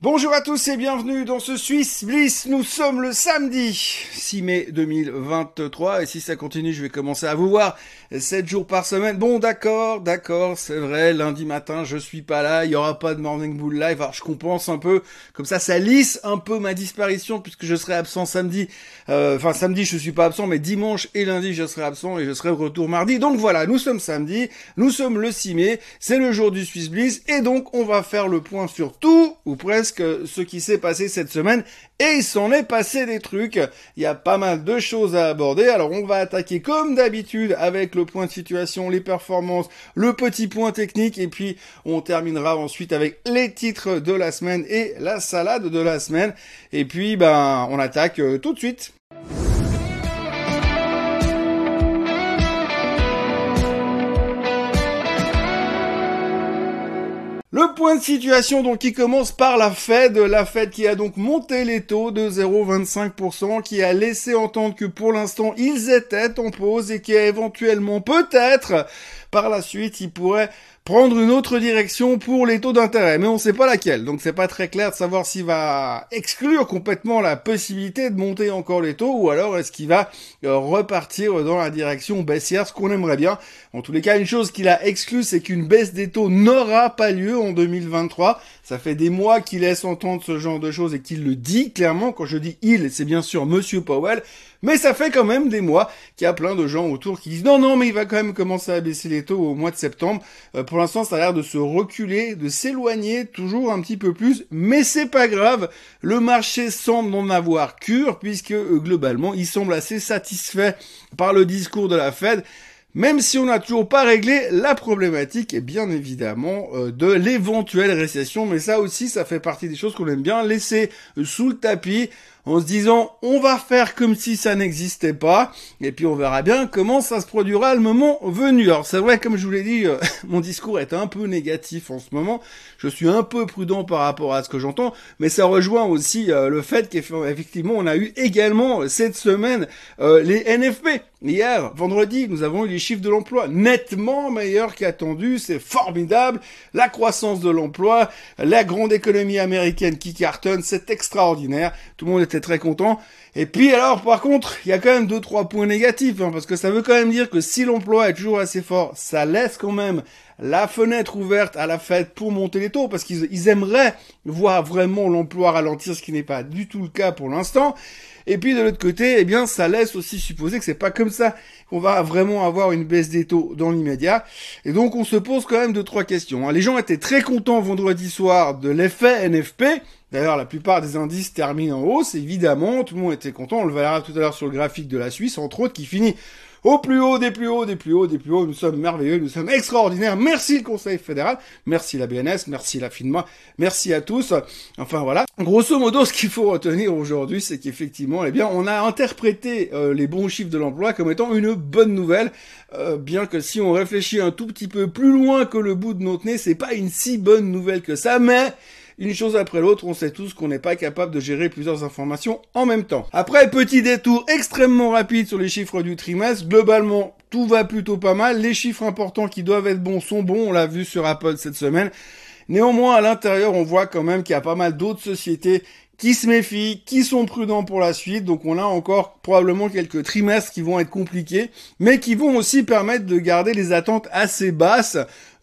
Bonjour à tous et bienvenue dans ce Swiss Bliss. Nous sommes le samedi 6 mai 2023 et si ça continue, je vais commencer à vous voir 7 jours par semaine. Bon, d'accord, d'accord, c'est vrai, lundi matin, je suis pas là, il y aura pas de Morning Bull Live. Alors, je compense un peu, comme ça, ça lisse un peu ma disparition puisque je serai absent samedi. Euh, enfin, samedi, je suis pas absent, mais dimanche et lundi, je serai absent et je serai de retour mardi. Donc voilà, nous sommes samedi, nous sommes le 6 mai, c'est le jour du Swiss Bliss et donc on va faire le point sur tout ou presque ce qui s'est passé cette semaine et il s'en est passé des trucs. Il y a pas mal de choses à aborder. Alors on va attaquer comme d'habitude avec le point de situation, les performances, le petit point technique et puis on terminera ensuite avec les titres de la semaine et la salade de la semaine. Et puis ben on attaque euh, tout de suite. Le point de situation donc qui commence par la Fed, la Fed qui a donc monté les taux de 0,25%, qui a laissé entendre que pour l'instant ils étaient en pause et qui a éventuellement peut-être par la suite ils pourraient prendre une autre direction pour les taux d'intérêt, mais on ne sait pas laquelle. Donc c'est pas très clair de savoir s'il va exclure complètement la possibilité de monter encore les taux ou alors est-ce qu'il va euh, repartir dans la direction baissière, ce qu'on aimerait bien. En tous les cas, une chose qu'il a exclue, c'est qu'une baisse des taux n'aura pas lieu en 2023. Ça fait des mois qu'il laisse entendre ce genre de choses et qu'il le dit clairement. Quand je dis il, c'est bien sûr Monsieur Powell. Mais ça fait quand même des mois qu'il y a plein de gens autour qui disent non, non, mais il va quand même commencer à baisser les taux au mois de septembre. Euh, pour l'instant, ça a l'air de se reculer, de s'éloigner toujours un petit peu plus, mais c'est pas grave. Le marché semble en avoir cure puisque euh, globalement, il semble assez satisfait par le discours de la Fed même si on n'a toujours pas réglé la problématique, et bien évidemment, euh, de l'éventuelle récession, mais ça aussi, ça fait partie des choses qu'on aime bien laisser sous le tapis en se disant on va faire comme si ça n'existait pas et puis on verra bien comment ça se produira le moment venu. Alors c'est vrai comme je vous l'ai dit euh, mon discours est un peu négatif en ce moment. Je suis un peu prudent par rapport à ce que j'entends mais ça rejoint aussi euh, le fait qu'effectivement on a eu également euh, cette semaine les NFP. Hier, vendredi, nous avons eu les chiffres de l'emploi nettement meilleurs qu'attendus, c'est formidable. La croissance de l'emploi, la grande économie américaine qui cartonne, c'est extraordinaire. Tout le monde était très content. Et puis alors, par contre, il y a quand même deux trois points négatifs, hein, parce que ça veut quand même dire que si l'emploi est toujours assez fort, ça laisse quand même la fenêtre ouverte à la fête pour monter les taux, parce qu'ils aimeraient voir vraiment l'emploi ralentir, ce qui n'est pas du tout le cas pour l'instant. Et puis de l'autre côté, eh bien, ça laisse aussi supposer que c'est pas comme ça qu'on va vraiment avoir une baisse des taux dans l'immédiat. Et donc on se pose quand même deux trois questions. Hein. Les gens étaient très contents vendredi soir de l'effet NFP. D'ailleurs, la plupart des indices terminent en hausse, évidemment. Tout le monde était content. On le verra tout à l'heure sur le graphique de la Suisse, entre autres, qui finit au plus haut, des plus hauts, des plus hauts, des plus hauts. Nous sommes merveilleux, nous sommes extraordinaires. Merci le Conseil fédéral, merci la BNS, merci la FINMA, merci à tous. Enfin voilà. Grosso modo, ce qu'il faut retenir aujourd'hui, c'est qu'effectivement, eh bien, on a interprété euh, les bons chiffres de l'emploi comme étant une bonne nouvelle, euh, bien que si on réfléchit un tout petit peu plus loin que le bout de notre nez, c'est pas une si bonne nouvelle que ça, mais une chose après l'autre, on sait tous qu'on n'est pas capable de gérer plusieurs informations en même temps. Après, petit détour extrêmement rapide sur les chiffres du trimestre, globalement, tout va plutôt pas mal. Les chiffres importants qui doivent être bons sont bons, on l'a vu sur Apple cette semaine. Néanmoins, à l'intérieur, on voit quand même qu'il y a pas mal d'autres sociétés qui se méfient, qui sont prudents pour la suite. Donc on a encore probablement quelques trimestres qui vont être compliqués, mais qui vont aussi permettre de garder les attentes assez basses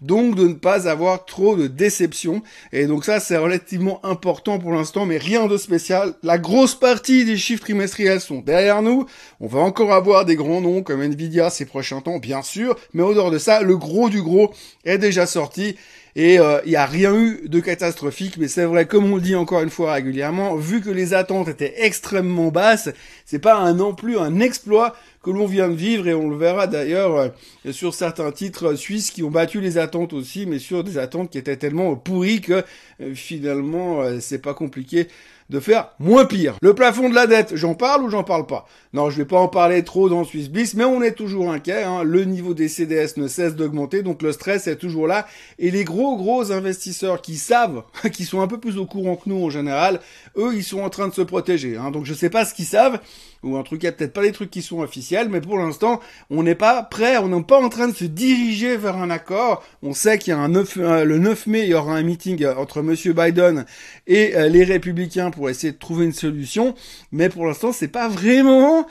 donc de ne pas avoir trop de déceptions. Et donc ça, c'est relativement important pour l'instant, mais rien de spécial. La grosse partie des chiffres trimestriels sont derrière nous. On va encore avoir des grands noms comme Nvidia ces prochains temps, bien sûr, mais au dehors de ça, le gros du gros est déjà sorti. Et il euh, n'y a rien eu de catastrophique, mais c'est vrai, comme on le dit encore une fois régulièrement, vu que les attentes étaient extrêmement basses, c'est pas un non plus un exploit que l'on vient de vivre et on le verra d'ailleurs euh, sur certains titres suisses qui ont battu les attentes aussi, mais sur des attentes qui étaient tellement pourries que euh, finalement euh, c'est pas compliqué de faire moins pire. Le plafond de la dette, j'en parle ou j'en parle pas? Non, je vais pas en parler trop dans Swiss Bliss, mais on est toujours inquiet. Hein. Le niveau des CDS ne cesse d'augmenter, donc le stress est toujours là. Et les gros gros investisseurs qui savent, qui sont un peu plus au courant que nous en général, eux, ils sont en train de se protéger. Hein. Donc je sais pas ce qu'ils savent. Ou un truc, il peut-être pas des trucs qui sont officiels, mais pour l'instant, on n'est pas prêt, on n'est pas en train de se diriger vers un accord. On sait qu'il y a un 9, le 9 mai, il y aura un meeting entre Monsieur Biden et les républicains pour essayer de trouver une solution, mais pour l'instant, c'est pas vraiment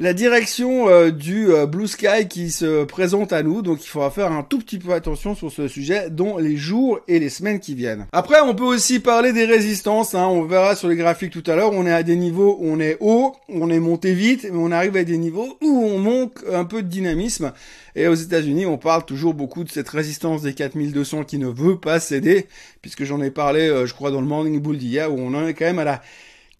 la direction euh, du euh, Blue Sky qui se présente à nous, donc il faudra faire un tout petit peu attention sur ce sujet dans les jours et les semaines qui viennent. Après, on peut aussi parler des résistances, hein. on verra sur les graphiques tout à l'heure, on est à des niveaux où on est haut, on est monté vite, mais on arrive à des niveaux où on manque un peu de dynamisme. Et aux États-Unis, on parle toujours beaucoup de cette résistance des 4200 qui ne veut pas céder, puisque j'en ai parlé, euh, je crois, dans le Morning Bull d'hier, où on en est quand même à la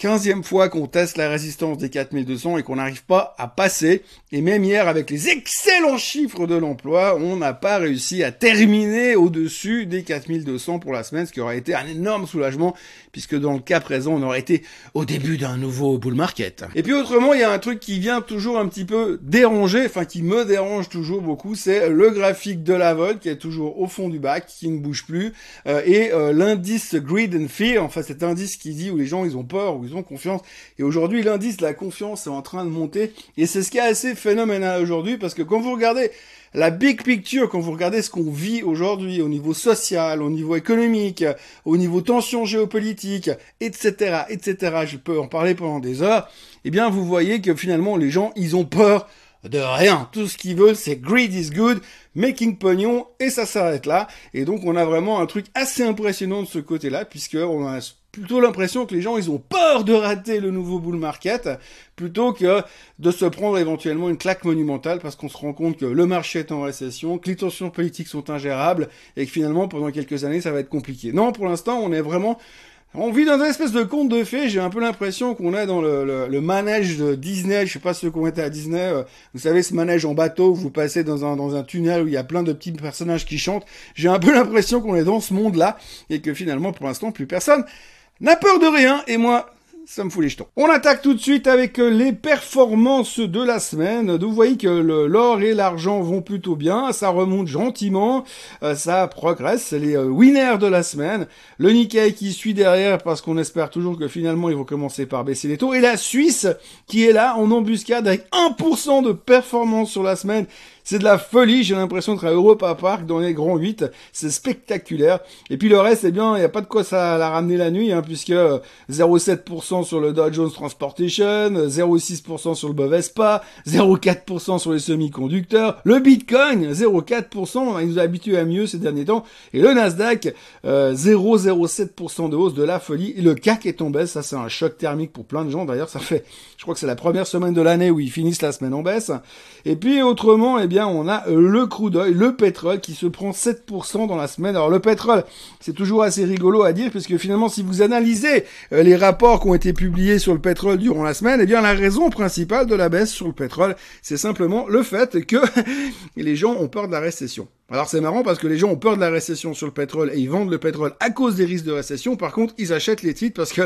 15e fois qu'on teste la résistance des 4200 et qu'on n'arrive pas à passer. Et même hier, avec les excellents chiffres de l'emploi, on n'a pas réussi à terminer au-dessus des 4200 pour la semaine, ce qui aurait été un énorme soulagement, puisque dans le cas présent, on aurait été au début d'un nouveau bull market. Et puis autrement, il y a un truc qui vient toujours un petit peu déranger, enfin qui me dérange toujours beaucoup, c'est le graphique de la vol qui est toujours au fond du bac, qui ne bouge plus, euh, et euh, l'indice Greed and Fear, enfin cet indice qui dit où les gens ils ont peur, ils ont confiance. Et aujourd'hui, l'indice de la confiance est en train de monter. Et c'est ce qui est assez phénoménal aujourd'hui parce que quand vous regardez la big picture, quand vous regardez ce qu'on vit aujourd'hui au niveau social, au niveau économique, au niveau tension géopolitique, etc., etc., je peux en parler pendant des heures, eh bien, vous voyez que finalement, les gens, ils ont peur de rien. Tout ce qu'ils veulent, c'est greed is good, making pognon, et ça s'arrête là. Et donc, on a vraiment un truc assez impressionnant de ce côté-là, puisque on a plutôt l'impression que les gens, ils ont peur de rater le nouveau bull market, plutôt que de se prendre éventuellement une claque monumentale, parce qu'on se rend compte que le marché est en récession, que les tensions politiques sont ingérables, et que finalement, pendant quelques années, ça va être compliqué. Non, pour l'instant, on est vraiment on vit dans une espèce de conte de fées. J'ai un peu l'impression qu'on est dans le, le, manège de Disney. Je sais pas ceux qui ont été à Disney. Euh, vous savez, ce manège en bateau, vous passez dans un, dans un tunnel où il y a plein de petits personnages qui chantent. J'ai un peu l'impression qu'on est dans ce monde-là et que finalement, pour l'instant, plus personne n'a peur de rien, et moi, ça me fout les jetons. On attaque tout de suite avec euh, les performances de la semaine. Vous voyez que l'or et l'argent vont plutôt bien, ça remonte gentiment, euh, ça progresse, les euh, winners de la semaine. Le Nikkei qui suit derrière parce qu'on espère toujours que finalement ils vont commencer par baisser les taux. Et la Suisse qui est là en embuscade avec 1% de performance sur la semaine. C'est de la folie, j'ai l'impression d'être à Europa Park dans les grands 8, c'est spectaculaire. Et puis le reste, eh bien, il n'y a pas de quoi ça la ramener la nuit, hein, puisque 0,7% sur le Dow Jones Transportation, 0,6% sur le Bovespa, 0,4% sur les semi-conducteurs, le Bitcoin, 0,4%, il nous a habitués à mieux ces derniers temps, et le Nasdaq, 0,07% euh, de hausse de la folie, et le CAC est en baisse, ça c'est un choc thermique pour plein de gens, d'ailleurs ça fait, je crois que c'est la première semaine de l'année où ils finissent la semaine en baisse, et puis autrement, eh bien, on a le crude oil, le pétrole qui se prend 7% dans la semaine. Alors le pétrole, c'est toujours assez rigolo à dire puisque finalement si vous analysez euh, les rapports qui ont été publiés sur le pétrole durant la semaine, eh bien la raison principale de la baisse sur le pétrole, c'est simplement le fait que les gens ont peur de la récession. Alors c'est marrant parce que les gens ont peur de la récession sur le pétrole et ils vendent le pétrole à cause des risques de récession. Par contre, ils achètent les titres parce que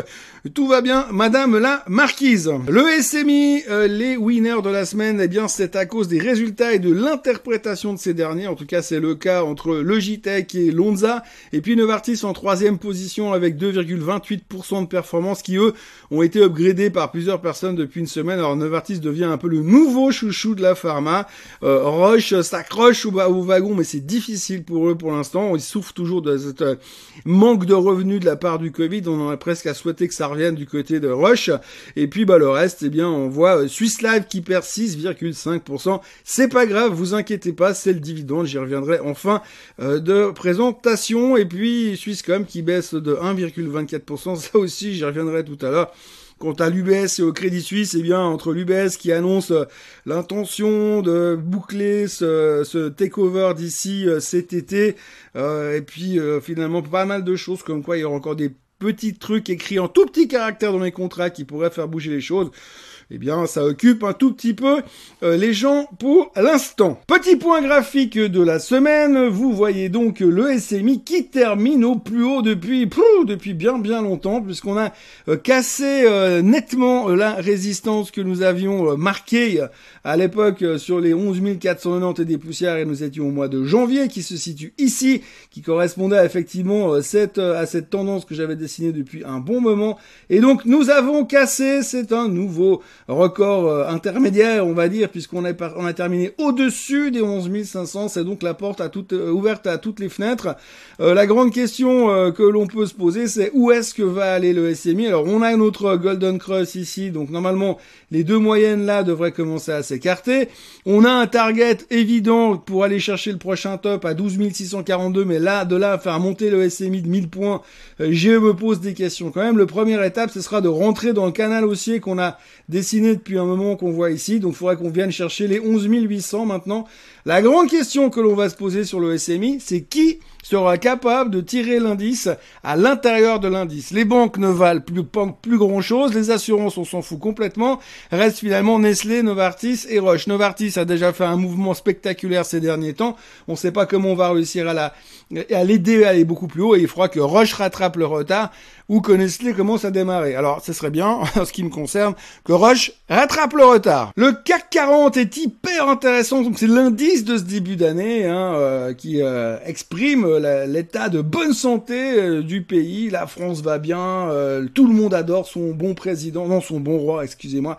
tout va bien, Madame la Marquise. Le SMI, euh, les winners de la semaine, eh bien c'est à cause des résultats et de l'interprétation de ces derniers. En tout cas, c'est le cas entre Logitech et Lonza. Et puis Novartis en troisième position avec 2,28% de performance qui eux ont été upgradés par plusieurs personnes depuis une semaine. Alors Novartis devient un peu le nouveau chouchou de la pharma. Euh, Roche s'accroche au, au wagon, mais c'est difficile pour eux pour l'instant. Ils souffrent toujours de ce euh, manque de revenus de la part du Covid. On aurait presque à souhaiter que ça revienne du côté de Roche. Et puis bah le reste, eh bien on voit euh, Swiss Life qui perd 6,5%. C'est pas grave, vous inquiétez pas, c'est le dividende. J'y reviendrai en fin euh, de présentation. Et puis Swisscom qui baisse de 1,24%. Ça aussi, j'y reviendrai tout à l'heure. Quant à l'UBS et au Crédit Suisse, eh bien, entre l'UBS qui annonce euh, l'intention de boucler ce, takeover d'ici euh, cet été, euh, et puis finalement pas mal de choses comme quoi il y aura encore des petits trucs écrits en tout petit caractère dans les contrats qui pourraient faire bouger les choses eh bien, ça occupe un tout petit peu euh, les gens pour l'instant. Petit point graphique de la semaine, vous voyez donc le SMI qui termine au plus haut depuis, depuis bien bien longtemps, puisqu'on a euh, cassé euh, nettement la résistance que nous avions marquée à l'époque sur les 11 490 et des poussières, et nous étions au mois de janvier, qui se situe ici, qui correspondait effectivement à cette tendance que j'avais dessinée depuis un bon moment. Et donc, nous avons cassé, c'est un nouveau record intermédiaire, on va dire, puisqu'on a, on a terminé au-dessus des 11 500. C'est donc la porte à toute, ouverte à toutes les fenêtres. la grande question que l'on peut se poser, c'est où est-ce que va aller le SMI Alors, on a notre Golden Cross ici, donc normalement, les deux moyennes là devraient commencer à s'écarter. On a un target évident pour aller chercher le prochain top à 12 642, mais là, de là à faire monter le SMI de 1000 points, euh, je me pose des questions quand même. Le première étape, ce sera de rentrer dans le canal haussier qu'on a dessiné depuis un moment qu'on voit ici. Donc, il faudrait qu'on vienne chercher les 11 800 maintenant. La grande question que l'on va se poser sur le SMI, c'est qui sera capable de tirer l'indice à l'intérieur de l'indice? Les banques ne valent plus, plus grand chose, les assurances on s'en fout complètement, reste finalement Nestlé, Novartis et Roche. Novartis a déjà fait un mouvement spectaculaire ces derniers temps, on ne sait pas comment on va réussir à la à l'aider à aller beaucoup plus haut et il faudra que Roche rattrape le retard ou que Nestlé commence à démarrer. Alors, ce serait bien, en ce qui me concerne, que Roche rattrape le retard. Le CAC 40 est hyper intéressant, donc c'est l'indice de ce début d'année hein, euh, qui euh, exprime l'état de bonne santé euh, du pays. La France va bien, tout le monde adore son bon président, non son bon roi, excusez-moi.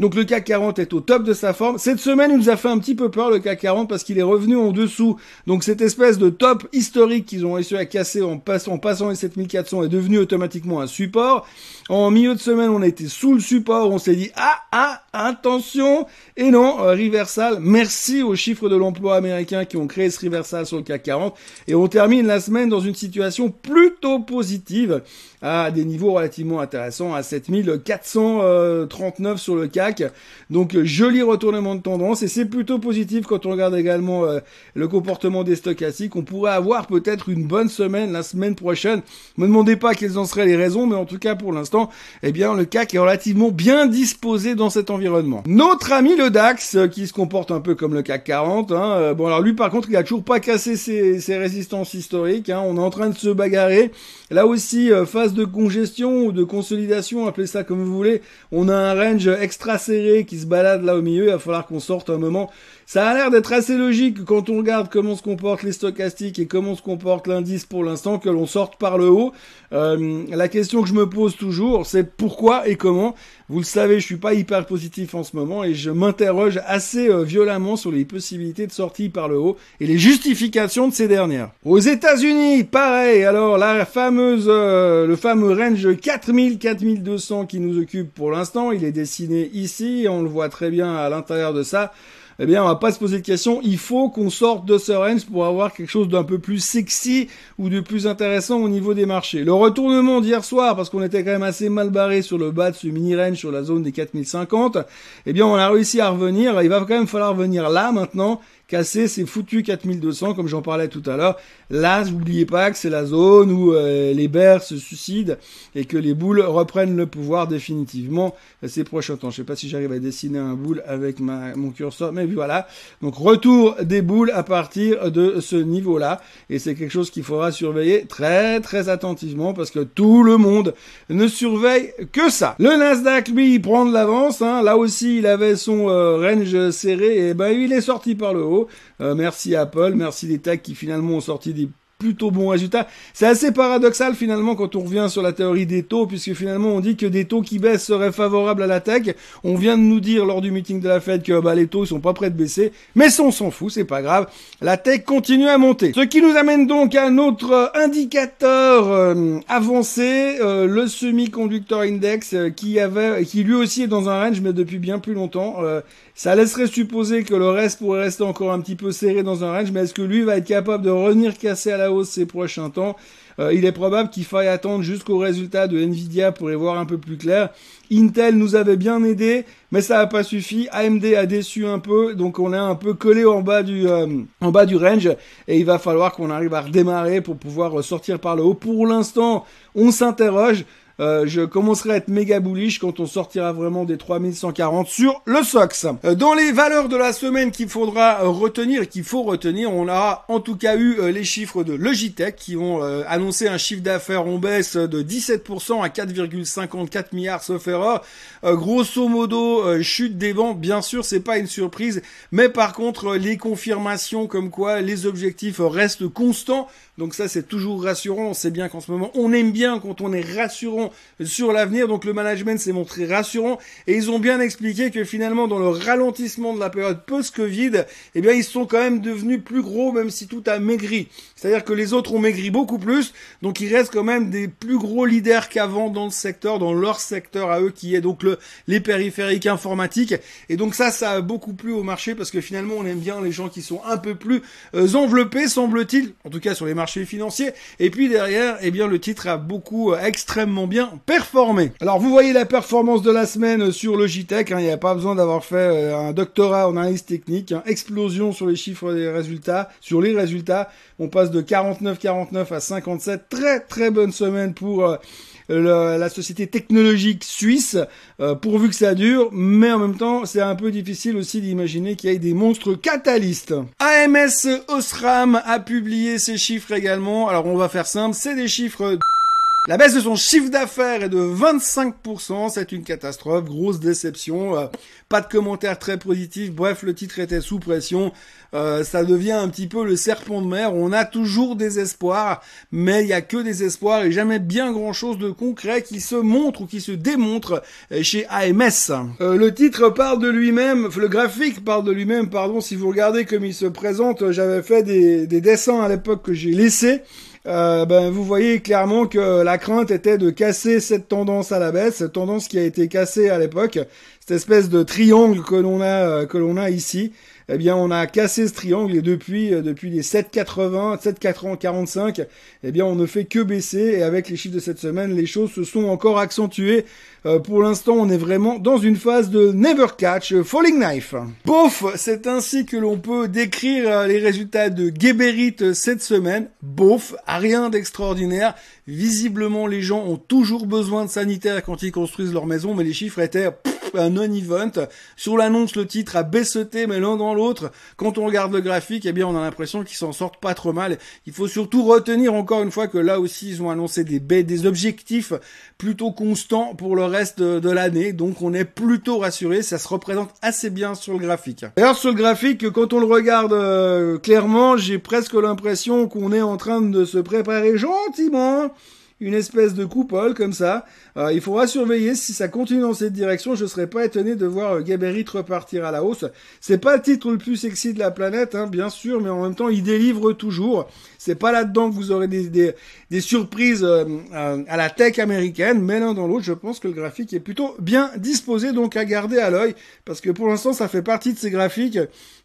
Donc le CAC 40 est au top de sa forme. Cette semaine, il nous a fait un petit peu peur le CAC 40 parce qu'il est revenu en dessous. Donc cette espèce de top historique qu'ils ont réussi à casser en, passant, en passant les 7400 est devenu automatiquement un support. En milieu de semaine, on a été sous le support, on s'est dit ah ah attention et non euh, reversal. Merci aux chiffres de l'emploi américain qui ont créé ce reversal sur le CAC 40 et on termine la semaine dans une situation plutôt positive à des niveaux relativement intéressants à 7439 sur le CAC. Donc joli retournement de tendance et c'est plutôt positif quand on regarde également euh, le comportement des stochastiques. On pourrait avoir peut-être une bonne semaine la semaine prochaine. Me demandez pas quelles en seraient les raisons, mais en tout cas pour l'instant, eh bien le CAC est relativement bien disposé dans cet environnement. Notre ami le DAX, euh, qui se comporte un peu comme le CAC 40, hein, euh, bon alors lui par contre il a toujours pas cassé ses, résistances historiques, hein, on est en train de se bagarrer. Là aussi, euh, de congestion ou de consolidation, appelez ça comme vous voulez, on a un range extra serré qui se balade là au milieu, il va falloir qu'on sorte un moment ça a l'air d'être assez logique quand on regarde comment se comportent les stochastiques et comment se comporte l'indice pour l'instant que l'on sorte par le haut. Euh, la question que je me pose toujours, c'est pourquoi et comment? Vous le savez, je suis pas hyper positif en ce moment et je m'interroge assez euh, violemment sur les possibilités de sortie par le haut et les justifications de ces dernières. Aux États-Unis, pareil. Alors la fameuse, euh, le fameux range 4000-4200 qui nous occupe pour l'instant, il est dessiné ici. On le voit très bien à l'intérieur de ça eh bien, on va pas se poser de questions. Il faut qu'on sorte de range pour avoir quelque chose d'un peu plus sexy ou de plus intéressant au niveau des marchés. Le retournement d'hier soir, parce qu'on était quand même assez mal barré sur le bas de ce mini range sur la zone des 4050, eh bien, on a réussi à revenir. Il va quand même falloir venir là maintenant casser ces foutus 4200 comme j'en parlais tout à l'heure. Là, n'oubliez pas que c'est la zone où euh, les bears se suicident et que les boules reprennent le pouvoir définitivement ces prochains temps. Je sais pas si j'arrive à dessiner un boule avec ma, mon curseur, mais voilà. Donc retour des boules à partir de ce niveau-là et c'est quelque chose qu'il faudra surveiller très très attentivement parce que tout le monde ne surveille que ça. Le Nasdaq lui il prend de l'avance. Hein. Là aussi il avait son euh, range serré et ben il est sorti par le haut. Euh, merci Apple, merci les techs qui finalement ont sorti des plutôt bons résultats. C'est assez paradoxal finalement quand on revient sur la théorie des taux, puisque finalement on dit que des taux qui baissent seraient favorables à la tech. On vient de nous dire lors du meeting de la Fed que bah, les taux sont pas prêts de baisser, mais on s'en fout, c'est pas grave. La tech continue à monter. Ce qui nous amène donc à notre indicateur euh, avancé, euh, le semi-conductor index, qui avait, qui lui aussi est dans un range, mais depuis bien plus longtemps. Ça laisserait supposer que le reste pourrait rester encore un petit peu serré dans un range, mais est-ce que lui va être capable de revenir casser à la ces prochains temps euh, Il est probable qu'il faille attendre jusqu'au résultat de Nvidia pour y voir un peu plus clair. Intel nous avait bien aidé, mais ça n'a pas suffi. AMD a déçu un peu, donc on est un peu collé en bas du euh, en bas du range, et il va falloir qu'on arrive à redémarrer pour pouvoir sortir par le haut. Pour l'instant, on s'interroge. Euh, je commencerai à être méga bullish quand on sortira vraiment des 3140 sur le SOX. Euh, dans les valeurs de la semaine qu'il faudra euh, retenir et qu'il faut retenir, on a en tout cas eu les chiffres de Logitech qui ont annoncé un chiffre d'affaires en baisse de 17% à 4,54 milliards sauf erreur. grosso modo, chute des ventes, bien sûr, c'est pas une surprise, mais par contre, les confirmations comme quoi les objectifs restent constants Donc ça, c'est toujours rassurant. On sait bien qu'en ce moment, on aime bien quand on est rassurant sur l'avenir. Donc le management s'est montré rassurant et ils ont bien expliqué que finalement, dans le ralentissement de la période post-Covid, eh bien, ils sont quand même devenus plus gros, même si tout a maigri. C'est-à-dire que les autres ont maigri beaucoup plus. Donc il reste quand même des plus gros leaders qu'avant dans le secteur, dans leur secteur à eux, qui est donc le, les périphériques informatiques. Et donc ça, ça a beaucoup plu au marché parce que finalement, on aime bien les gens qui sont un peu plus euh, enveloppés, semble-t-il, en tout cas sur les marchés financiers. Et puis derrière, eh bien, le titre a beaucoup, euh, extrêmement bien. Alors, vous voyez la performance de la semaine sur Logitech. Hein, il n'y a pas besoin d'avoir fait euh, un doctorat en analyse technique. Hein. explosion sur les chiffres des résultats, sur les résultats. On passe de 49-49 à 57. Très très bonne semaine pour la société technologique suisse, euh, pourvu que ça dure, mais en même temps, c'est un peu difficile aussi d'imaginer qu'il y ait des monstres catalystes. AMS Osram a publié ses chiffres également. Alors on va faire simple, c'est des chiffres la baisse de son chiffre d'affaires est de 25%, c'est une catastrophe, grosse déception, euh, pas de commentaires très positifs, bref, le titre était sous pression, euh, ça devient un petit peu le serpent de mer, on a toujours des espoirs, mais il y a que des espoirs et jamais bien grand chose de concret qui se montre ou qui se démontre euh, chez AMS. le titre parle de lui-même, le graphique parle de lui-même, pardon, si vous regardez comme il se présente, j'avais fait des, des dessins à l'époque que j'ai laissés, euh, ben, vous voyez clairement que la crainte était de casser cette tendance à la baisse, cette tendance qui a été cassée à l'époque, cette espèce de triangle que l'on a euh, que l'on a ici. Eh bien, on a cassé ce triangle et depuis euh, depuis les 7,80, 7,45, eh bien, on ne fait que baisser et avec les chiffres de cette semaine, les choses se sont encore accentuées. pour l'instant, on est vraiment dans une phase de never catch falling knife. Bof, c'est ainsi que l'on peut décrire les résultats de Geberit cette semaine. Bof, rien d'extraordinaire. Visiblement, les gens ont toujours besoin de sanitaires quand ils construisent leur maison, mais les chiffres étaient un non-event. Sur l'annonce, le titre a baisseté, mais l'un dans l'autre. Quand on regarde le graphique, eh bien, on a l'impression qu'ils s'en sortent pas trop mal. Il faut surtout retenir encore une fois que là aussi, ils ont annoncé des, des objectifs plutôt constants pour le reste de, l'année. Donc, on est plutôt rassuré. Ça se représente assez bien sur le graphique. D'ailleurs, sur le graphique, quand on le regarde euh, clairement, j'ai presque l'impression qu'on est en train de se préparer gentiment une espèce de coupole comme ça. Euh, il faudra surveiller si ça continue dans cette direction. Je serais pas étonné de voir euh, Gaberit repartir à la hausse. C'est pas le titre le plus sexy de la planète, hein, bien sûr, mais en même temps, il délivre toujours. C'est pas là-dedans que vous aurez des, des, des surprises euh, à la tech américaine, mais l'un dans l'autre, je pense que le graphique est plutôt bien disposé, donc à garder à l'œil, parce que pour l'instant, ça fait partie de ces graphiques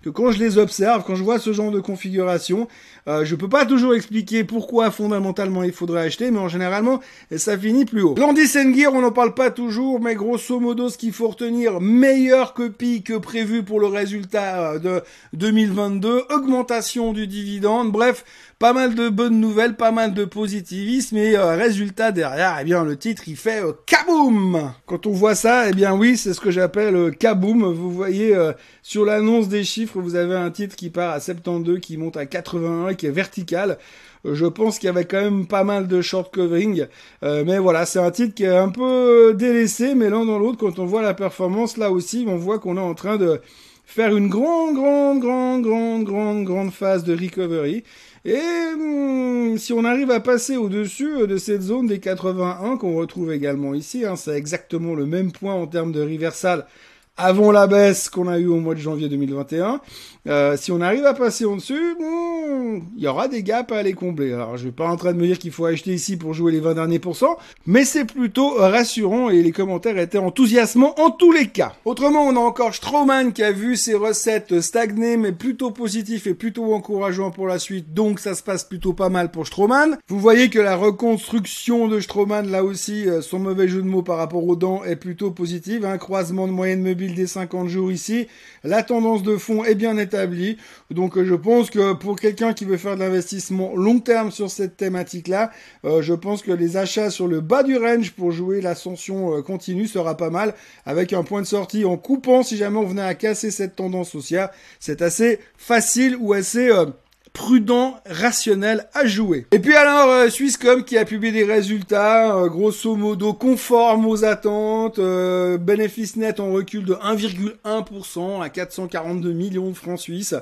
que quand je les observe, quand je vois ce genre de configuration, euh, je peux pas toujours expliquer pourquoi fondamentalement il faudrait acheter, mais en généralement, ça finit plus haut. Landis Gear, on n'en parle pas toujours, mais grosso modo, ce qu'il faut retenir, meilleure copie que prévu pour le résultat euh, de 2022, augmentation du dividende, bref, pas mal de bonnes nouvelles, pas mal de positivisme et euh, résultat derrière, eh bien le titre il fait euh, kaboom. Quand on voit ça, eh bien oui, c'est ce que j'appelle euh, kaboom. Vous voyez euh, sur l'annonce des chiffres, vous avez un titre qui part à 72, qui monte à 81, qui est vertical. Je pense qu'il y avait quand même pas mal de short covering, mais voilà, c'est un titre qui est un peu délaissé, mais l'un dans l'autre, quand on voit la performance, là aussi, on voit qu'on est en train de faire une grande, grande, grande, grande, grande, grande phase de recovery. Et hmm, si on arrive à passer au-dessus euh, de cette zone des 81 qu'on retrouve également ici, hein, c'est exactement le même point en termes de reversal avant la baisse qu'on a eue au mois de janvier 2021. Euh, si on arrive à passer en dessus, il y aura des gaps à aller combler. Alors, je vais pas en train de me dire qu'il faut acheter ici pour jouer les 20 derniers pourcents, mais c'est plutôt rassurant et les commentaires étaient enthousiasmants en tous les cas. Autrement, on a encore Strowman qui a vu ses recettes stagner, mais plutôt positif et plutôt encourageant pour la suite. Donc, ça se passe plutôt pas mal pour Strowman. Vous voyez que la reconstruction de Strowman, là aussi, euh, son mauvais jeu de mots par rapport aux dents est plutôt positive. Un croisement de moyenne mobile des 50 jours ici. La tendance de fond est bien établie donc euh, je pense que pour quelqu'un qui veut faire de l'investissement long terme sur cette thématique-là, euh, je pense que les achats sur le bas du range pour jouer l'ascension euh, continue sera pas mal, avec un point de sortie en coupant si jamais on venait à casser cette tendance haussière. C'est assez facile ou assez prudent, rationnel à jouer. Et puis alors, euh, Swisscom qui a publié des résultats, euh, grosso modo, conformes aux attentes, euh, bénéfice net en recul de 1,1% à 442 millions de francs suisses.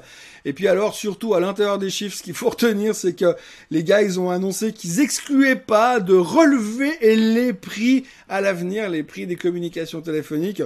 Et puis alors, surtout à l'intérieur des chiffres, ce qu'il faut retenir, c'est que les gars, ils ont annoncé qu'ils excluaient pas de relever les prix à l'avenir, les prix des communications téléphoniques.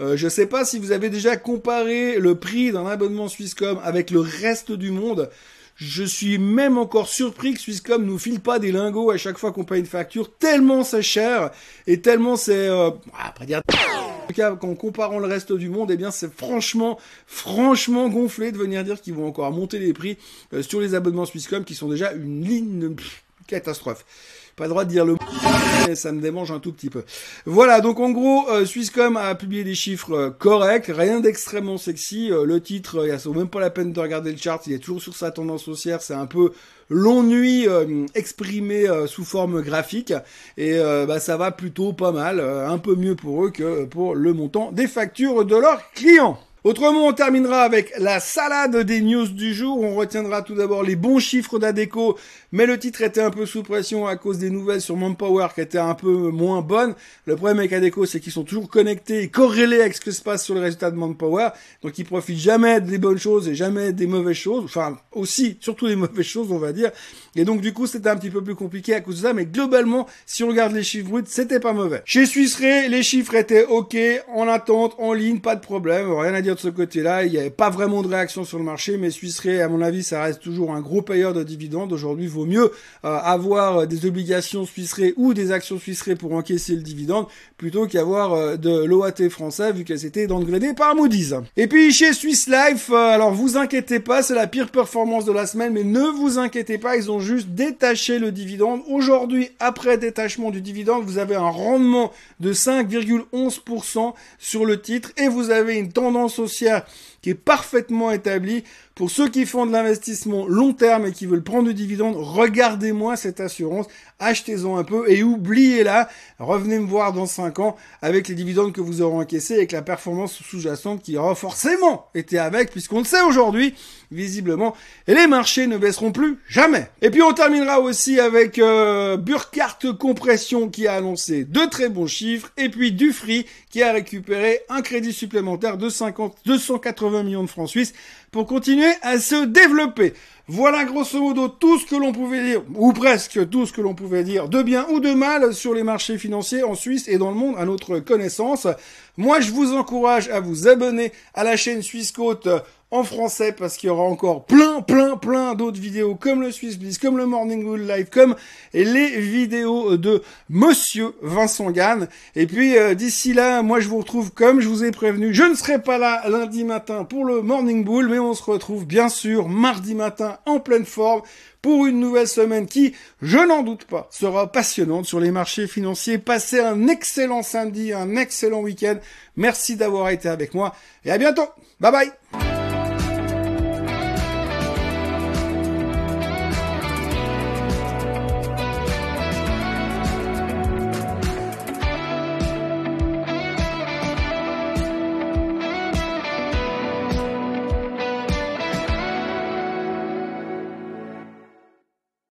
Euh, je sais pas si vous avez déjà comparé le prix d'un abonnement Swisscom avec le reste du monde. Je suis même encore surpris que Swisscom nous file pas des lingots à chaque fois qu'on paye une facture, tellement c'est cher et tellement c'est, euh, après dire, en tout cas, qu'en comparant le reste du monde, eh bien, c'est franchement, franchement gonflé de venir dire qu'ils vont encore monter les prix euh, sur les abonnements Swisscom qui sont déjà une ligne catastrophe pas droit de dire le mot, ça me démange un tout petit peu. Voilà, donc en gros, euh, Swisscom a publié des chiffres euh, corrects, rien d'extrêmement sexy. Euh, le titre, il vaut même pas la peine de regarder le chart, il est toujours sur sa tendance haussière, c'est un peu l'ennui exprimé sous forme graphique et bah, ça va plutôt pas mal, un peu mieux pour eux que pour le montant des factures de leurs clients. Autrement, on terminera avec la salade des news du jour. On retiendra tout d'abord les bons chiffres d'Adeco, mais le titre était un peu sous pression à cause des nouvelles sur Manpower qui étaient un peu moins bonnes. Le problème avec Adeco, c'est qu'ils sont toujours connectés et corrélés avec ce que se passe sur les résultats de Manpower. Donc ils profitent jamais des bonnes choses et jamais des mauvaises choses. Enfin, aussi, surtout des mauvaises choses, on va dire. Et donc du coup, c'était un petit peu plus compliqué à cause de ça. Mais globalement, si on regarde les chiffres bruts, c'était pas mauvais. Chez Suisse les chiffres étaient ok, en attente, en ligne, pas de problème, rien à dire de ce côté-là. Il n'y avait pas vraiment de réaction sur le marché, mais Suisse à mon avis, ça reste toujours un gros payeur de dividendes. Aujourd'hui, vaut mieux euh, avoir des obligations Suisse ou des actions Suisse pour encaisser le dividende plutôt qu'avoir euh, de l'OAT français vu qu'elles étaient downgradées par Moody's. Et puis chez Swiss Life, euh, alors vous inquiétez pas, c'est la pire performance de la semaine, mais ne vous inquiétez pas, ils ont juste détaché le dividende. Aujourd'hui, après détachement du dividende, vous avez un rendement de 5,11% sur le titre et vous avez une tendance qui est parfaitement établie pour ceux qui font de l'investissement long terme et qui veulent prendre du dividende, regardez-moi cette assurance, achetez-en un peu et oubliez-la. Revenez me voir dans 5 ans avec les dividendes que vous aurez encaissés, avec la performance sous-jacente qui aura forcément été avec, puisqu'on le sait aujourd'hui, visiblement, et les marchés ne baisseront plus jamais. Et puis on terminera aussi avec euh, Burkhardt Compression qui a annoncé de très bons chiffres, et puis Dufry qui a récupéré un crédit supplémentaire de 50, 280 millions de francs suisses pour continuer à se développer. Voilà grosso modo tout ce que l'on pouvait dire, ou presque tout ce que l'on pouvait dire, de bien ou de mal sur les marchés financiers en Suisse et dans le monde à notre connaissance. Moi, je vous encourage à vous abonner à la chaîne Suisse Côte en français parce qu'il y aura encore plein, plein, plein d'autres vidéos comme le Swiss comme le Morning Bull Live, comme les vidéos de Monsieur Vincent Gann. Et puis euh, d'ici là, moi je vous retrouve comme je vous ai prévenu. Je ne serai pas là lundi matin pour le Morning Bull, mais on se retrouve bien sûr mardi matin en pleine forme pour une nouvelle semaine qui, je n'en doute pas, sera passionnante sur les marchés financiers. Passez un excellent samedi, un excellent week-end. Merci d'avoir été avec moi et à bientôt. Bye bye